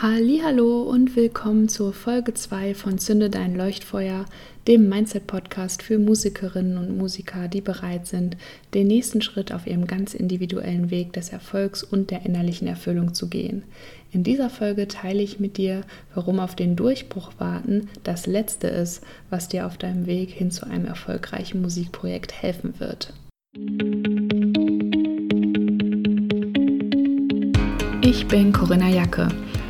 Hallo und willkommen zur Folge 2 von Zünde dein Leuchtfeuer, dem Mindset Podcast für Musikerinnen und Musiker, die bereit sind, den nächsten Schritt auf ihrem ganz individuellen Weg des Erfolgs und der innerlichen Erfüllung zu gehen. In dieser Folge teile ich mit dir, warum auf den Durchbruch warten das letzte ist, was dir auf deinem Weg hin zu einem erfolgreichen Musikprojekt helfen wird. Ich bin Corinna Jacke.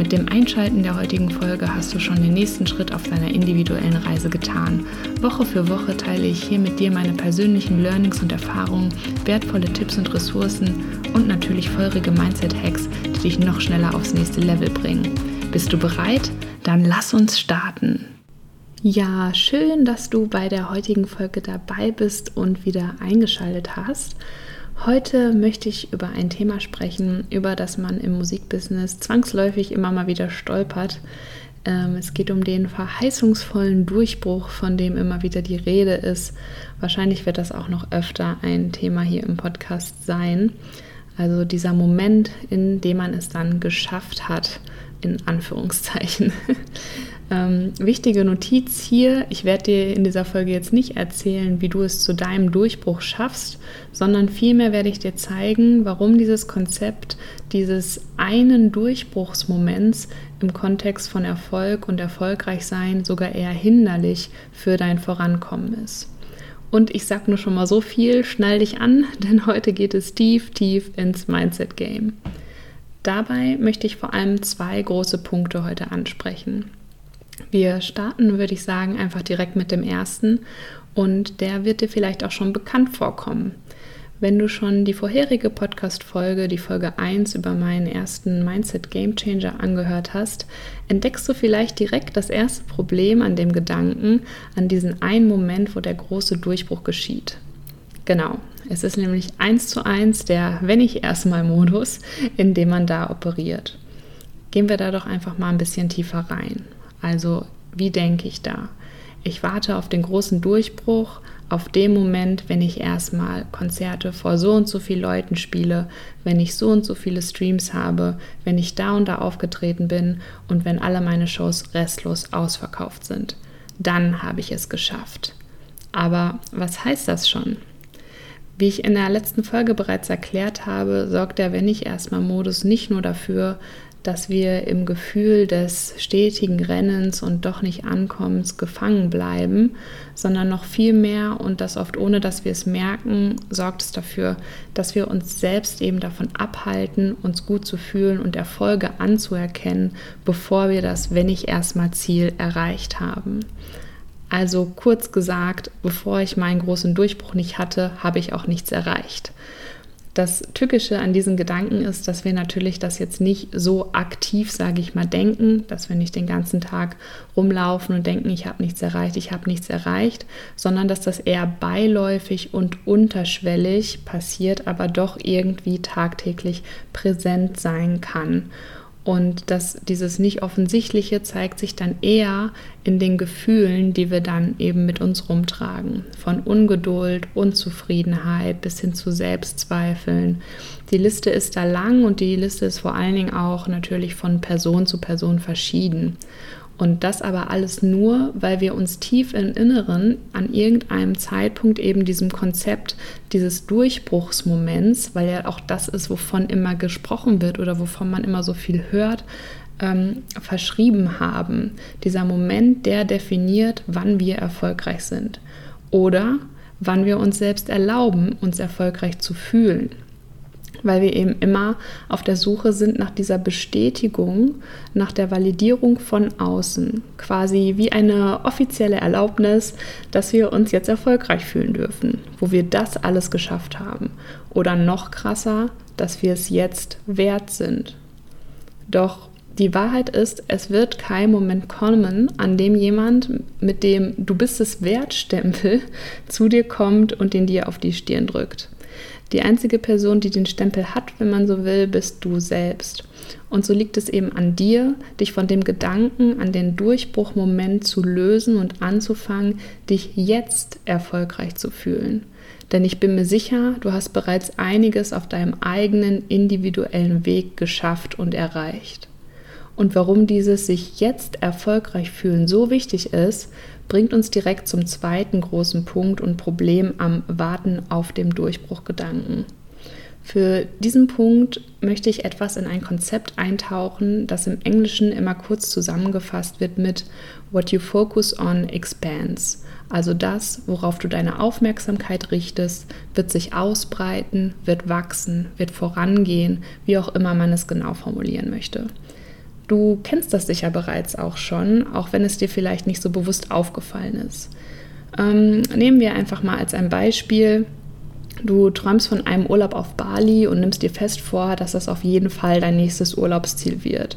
Mit dem Einschalten der heutigen Folge hast du schon den nächsten Schritt auf deiner individuellen Reise getan. Woche für Woche teile ich hier mit dir meine persönlichen Learnings und Erfahrungen, wertvolle Tipps und Ressourcen und natürlich feurige Mindset-Hacks, die dich noch schneller aufs nächste Level bringen. Bist du bereit? Dann lass uns starten. Ja, schön, dass du bei der heutigen Folge dabei bist und wieder eingeschaltet hast. Heute möchte ich über ein Thema sprechen, über das man im Musikbusiness zwangsläufig immer mal wieder stolpert. Ähm, es geht um den verheißungsvollen Durchbruch, von dem immer wieder die Rede ist. Wahrscheinlich wird das auch noch öfter ein Thema hier im Podcast sein. Also dieser Moment, in dem man es dann geschafft hat, in Anführungszeichen. Ähm, wichtige Notiz hier, ich werde dir in dieser Folge jetzt nicht erzählen, wie du es zu deinem Durchbruch schaffst, sondern vielmehr werde ich dir zeigen, warum dieses Konzept dieses einen Durchbruchsmoments im Kontext von Erfolg und Erfolgreichsein sogar eher hinderlich für dein Vorankommen ist. Und ich sage nur schon mal so viel, schnall dich an, denn heute geht es tief, tief ins Mindset Game. Dabei möchte ich vor allem zwei große Punkte heute ansprechen. Wir starten, würde ich sagen, einfach direkt mit dem ersten und der wird dir vielleicht auch schon bekannt vorkommen. Wenn du schon die vorherige Podcast-Folge, die Folge 1 über meinen ersten Mindset Game Changer angehört hast, entdeckst du vielleicht direkt das erste Problem an dem Gedanken, an diesen einen Moment, wo der große Durchbruch geschieht. Genau, es ist nämlich eins zu eins der Wenn ich erstmal Modus, in dem man da operiert. Gehen wir da doch einfach mal ein bisschen tiefer rein. Also wie denke ich da? Ich warte auf den großen Durchbruch, auf den Moment, wenn ich erstmal Konzerte vor so und so vielen Leuten spiele, wenn ich so und so viele Streams habe, wenn ich da und da aufgetreten bin und wenn alle meine Shows restlos ausverkauft sind. Dann habe ich es geschafft. Aber was heißt das schon? Wie ich in der letzten Folge bereits erklärt habe, sorgt der Wenn ich erstmal Modus nicht nur dafür, dass wir im Gefühl des stetigen Rennens und doch nicht Ankommens gefangen bleiben, sondern noch viel mehr und das oft ohne dass wir es merken, sorgt es dafür, dass wir uns selbst eben davon abhalten, uns gut zu fühlen und Erfolge anzuerkennen, bevor wir das, wenn ich erstmal Ziel erreicht haben. Also kurz gesagt, bevor ich meinen großen Durchbruch nicht hatte, habe ich auch nichts erreicht. Das Tückische an diesen Gedanken ist, dass wir natürlich das jetzt nicht so aktiv, sage ich mal, denken, dass wir nicht den ganzen Tag rumlaufen und denken, ich habe nichts erreicht, ich habe nichts erreicht, sondern dass das eher beiläufig und unterschwellig passiert, aber doch irgendwie tagtäglich präsent sein kann. Und dass dieses Nicht-Offensichtliche zeigt sich dann eher in den Gefühlen, die wir dann eben mit uns rumtragen. Von Ungeduld, Unzufriedenheit bis hin zu Selbstzweifeln. Die Liste ist da lang und die Liste ist vor allen Dingen auch natürlich von Person zu Person verschieden. Und das aber alles nur, weil wir uns tief im Inneren an irgendeinem Zeitpunkt eben diesem Konzept dieses Durchbruchsmoments, weil ja auch das ist, wovon immer gesprochen wird oder wovon man immer so viel hört, ähm, verschrieben haben. Dieser Moment, der definiert, wann wir erfolgreich sind oder wann wir uns selbst erlauben, uns erfolgreich zu fühlen weil wir eben immer auf der Suche sind nach dieser Bestätigung, nach der Validierung von außen, quasi wie eine offizielle Erlaubnis, dass wir uns jetzt erfolgreich fühlen dürfen, wo wir das alles geschafft haben. Oder noch krasser, dass wir es jetzt wert sind. Doch Die Wahrheit ist, es wird kein Moment kommen, an dem jemand mit dem Du bist es Wertstempel zu dir kommt und den dir auf die Stirn drückt. Die einzige Person, die den Stempel hat, wenn man so will, bist du selbst. Und so liegt es eben an dir, dich von dem Gedanken an den Durchbruchmoment zu lösen und anzufangen, dich jetzt erfolgreich zu fühlen. Denn ich bin mir sicher, du hast bereits einiges auf deinem eigenen individuellen Weg geschafft und erreicht. Und warum dieses sich jetzt erfolgreich fühlen so wichtig ist, bringt uns direkt zum zweiten großen Punkt und Problem am Warten auf dem Durchbruchgedanken. Für diesen Punkt möchte ich etwas in ein Konzept eintauchen, das im Englischen immer kurz zusammengefasst wird mit What you focus on expands. Also das, worauf du deine Aufmerksamkeit richtest, wird sich ausbreiten, wird wachsen, wird vorangehen, wie auch immer man es genau formulieren möchte. Du kennst das sicher bereits auch schon, auch wenn es dir vielleicht nicht so bewusst aufgefallen ist. Ähm, nehmen wir einfach mal als ein Beispiel Du träumst von einem Urlaub auf Bali und nimmst dir fest vor, dass das auf jeden Fall dein nächstes Urlaubsziel wird.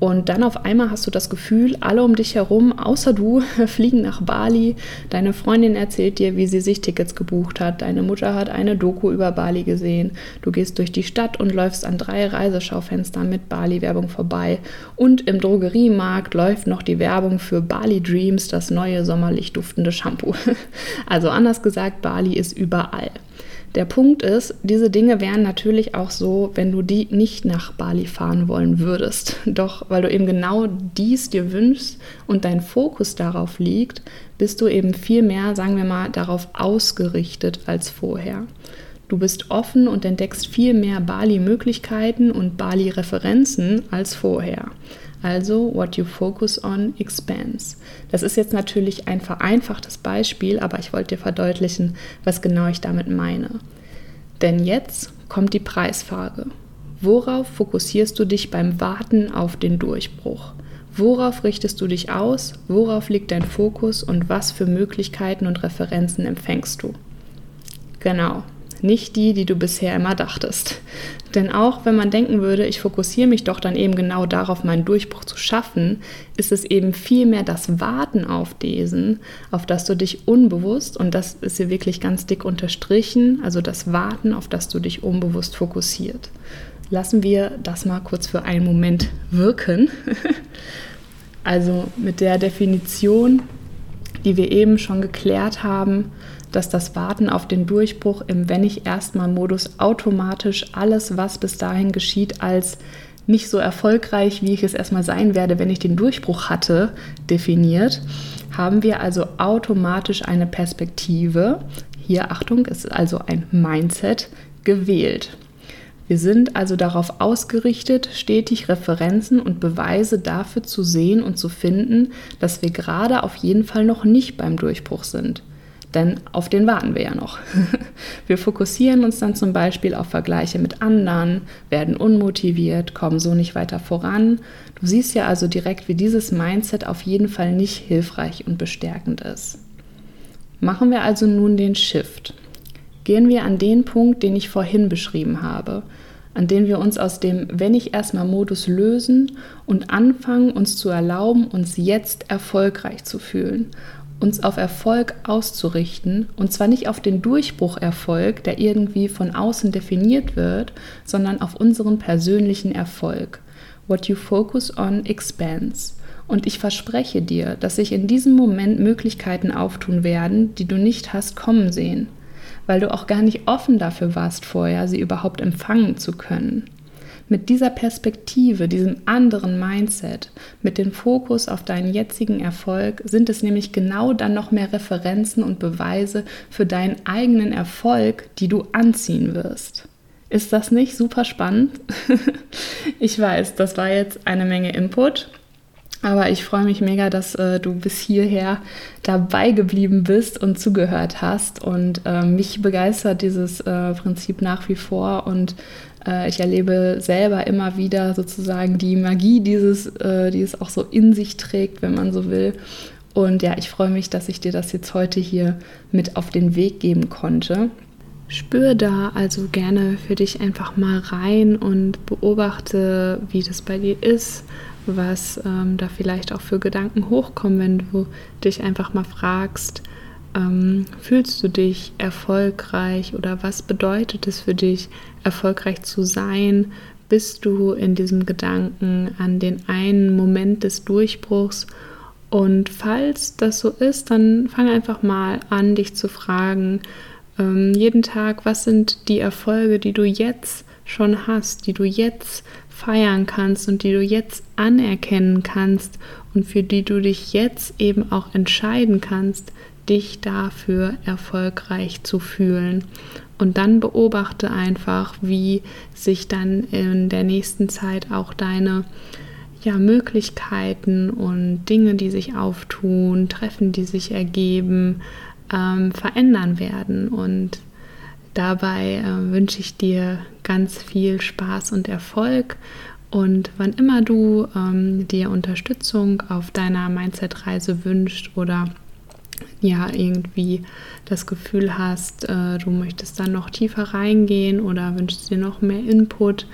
Und dann auf einmal hast du das Gefühl, alle um dich herum, außer du, fliegen nach Bali. Deine Freundin erzählt dir, wie sie sich Tickets gebucht hat. Deine Mutter hat eine Doku über Bali gesehen. Du gehst durch die Stadt und läufst an drei Reiseschaufenstern mit Bali-Werbung vorbei. Und im Drogeriemarkt läuft noch die Werbung für Bali Dreams, das neue sommerlich duftende Shampoo. Also anders gesagt, Bali ist überall. Der Punkt ist, diese Dinge wären natürlich auch so, wenn du die nicht nach Bali fahren wollen würdest. Doch weil du eben genau dies dir wünschst und dein Fokus darauf liegt, bist du eben viel mehr, sagen wir mal, darauf ausgerichtet als vorher. Du bist offen und entdeckst viel mehr Bali-Möglichkeiten und Bali-Referenzen als vorher. Also, what you focus on expands. Das ist jetzt natürlich ein vereinfachtes Beispiel, aber ich wollte dir verdeutlichen, was genau ich damit meine. Denn jetzt kommt die Preisfrage. Worauf fokussierst du dich beim Warten auf den Durchbruch? Worauf richtest du dich aus? Worauf liegt dein Fokus und was für Möglichkeiten und Referenzen empfängst du? Genau, nicht die, die du bisher immer dachtest. Denn auch wenn man denken würde, ich fokussiere mich doch dann eben genau darauf, meinen Durchbruch zu schaffen, ist es eben vielmehr das Warten auf diesen, auf das du dich unbewusst, und das ist hier wirklich ganz dick unterstrichen, also das Warten, auf das du dich unbewusst fokussiert. Lassen wir das mal kurz für einen Moment wirken. also mit der Definition, die wir eben schon geklärt haben, dass das Warten auf den Durchbruch im Wenn ich erstmal Modus automatisch alles, was bis dahin geschieht, als nicht so erfolgreich, wie ich es erstmal sein werde, wenn ich den Durchbruch hatte, definiert, haben wir also automatisch eine Perspektive, hier Achtung, ist also ein Mindset, gewählt. Wir sind also darauf ausgerichtet, stetig Referenzen und Beweise dafür zu sehen und zu finden, dass wir gerade auf jeden Fall noch nicht beim Durchbruch sind. Denn auf den warten wir ja noch. Wir fokussieren uns dann zum Beispiel auf Vergleiche mit anderen, werden unmotiviert, kommen so nicht weiter voran. Du siehst ja also direkt, wie dieses Mindset auf jeden Fall nicht hilfreich und bestärkend ist. Machen wir also nun den Shift. Gehen wir an den Punkt, den ich vorhin beschrieben habe, an dem wir uns aus dem Wenn ich erstmal Modus lösen und anfangen, uns zu erlauben, uns jetzt erfolgreich zu fühlen uns auf Erfolg auszurichten und zwar nicht auf den Durchbrucherfolg, der irgendwie von außen definiert wird, sondern auf unseren persönlichen Erfolg. What you focus on expands. Und ich verspreche dir, dass sich in diesem Moment Möglichkeiten auftun werden, die du nicht hast kommen sehen, weil du auch gar nicht offen dafür warst vorher, sie überhaupt empfangen zu können. Mit dieser Perspektive, diesem anderen Mindset, mit dem Fokus auf deinen jetzigen Erfolg, sind es nämlich genau dann noch mehr Referenzen und Beweise für deinen eigenen Erfolg, die du anziehen wirst. Ist das nicht super spannend? ich weiß, das war jetzt eine Menge Input. Aber ich freue mich mega, dass äh, du bis hierher dabei geblieben bist und zugehört hast. Und äh, mich begeistert dieses äh, Prinzip nach wie vor. Und äh, ich erlebe selber immer wieder sozusagen die Magie dieses, äh, die es auch so in sich trägt, wenn man so will. Und ja, ich freue mich, dass ich dir das jetzt heute hier mit auf den Weg geben konnte. Spür da also gerne für dich einfach mal rein und beobachte, wie das bei dir ist, was ähm, da vielleicht auch für Gedanken hochkommen, wenn du dich einfach mal fragst, ähm, fühlst du dich erfolgreich oder was bedeutet es für dich, erfolgreich zu sein? Bist du in diesem Gedanken an den einen Moment des Durchbruchs? Und falls das so ist, dann fang einfach mal an, dich zu fragen, ähm, jeden Tag, was sind die Erfolge, die du jetzt schon hast, die du jetzt feiern kannst und die du jetzt anerkennen kannst und für die du dich jetzt eben auch entscheiden kannst, dich dafür erfolgreich zu fühlen. Und dann beobachte einfach, wie sich dann in der nächsten Zeit auch deine ja, Möglichkeiten und Dinge, die sich auftun, Treffen, die sich ergeben, ähm, verändern werden. Und dabei äh, wünsche ich dir ganz viel Spaß und Erfolg. Und wann immer du ähm, dir Unterstützung auf deiner Mindset-Reise wünscht oder ja irgendwie das Gefühl hast, äh, du möchtest dann noch tiefer reingehen oder wünschst dir noch mehr Input,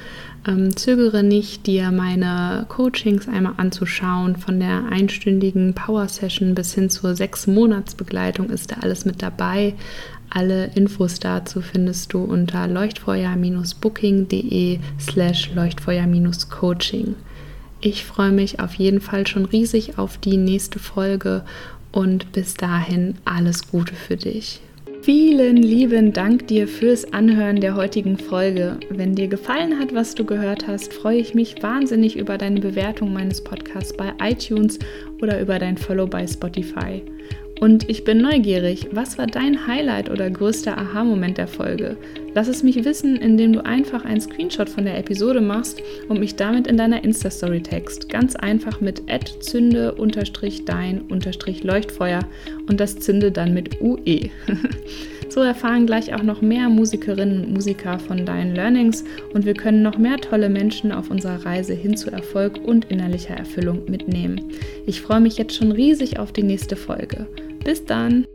ähm, zögere nicht, dir meine Coachings einmal anzuschauen. Von der einstündigen Power Session bis hin zur sechs Monats Begleitung ist da alles mit dabei. Alle Infos dazu findest du unter leuchtfeuer-booking.de slash leuchtfeuer-coaching. Ich freue mich auf jeden Fall schon riesig auf die nächste Folge und bis dahin alles Gute für dich. Vielen lieben Dank dir fürs Anhören der heutigen Folge. Wenn dir gefallen hat, was du gehört hast, freue ich mich wahnsinnig über deine Bewertung meines Podcasts bei iTunes oder über dein Follow bei Spotify. Und ich bin neugierig, was war dein Highlight oder größter Aha-Moment der Folge? Lass es mich wissen, indem du einfach einen Screenshot von der Episode machst und mich damit in deiner Insta-Story text. Ganz einfach mit zünde-dein-leuchtfeuer und das Zünde dann mit UE. so erfahren gleich auch noch mehr Musikerinnen und Musiker von deinen Learnings und wir können noch mehr tolle Menschen auf unserer Reise hin zu Erfolg und innerlicher Erfüllung mitnehmen. Ich freue mich jetzt schon riesig auf die nächste Folge. Bis dann!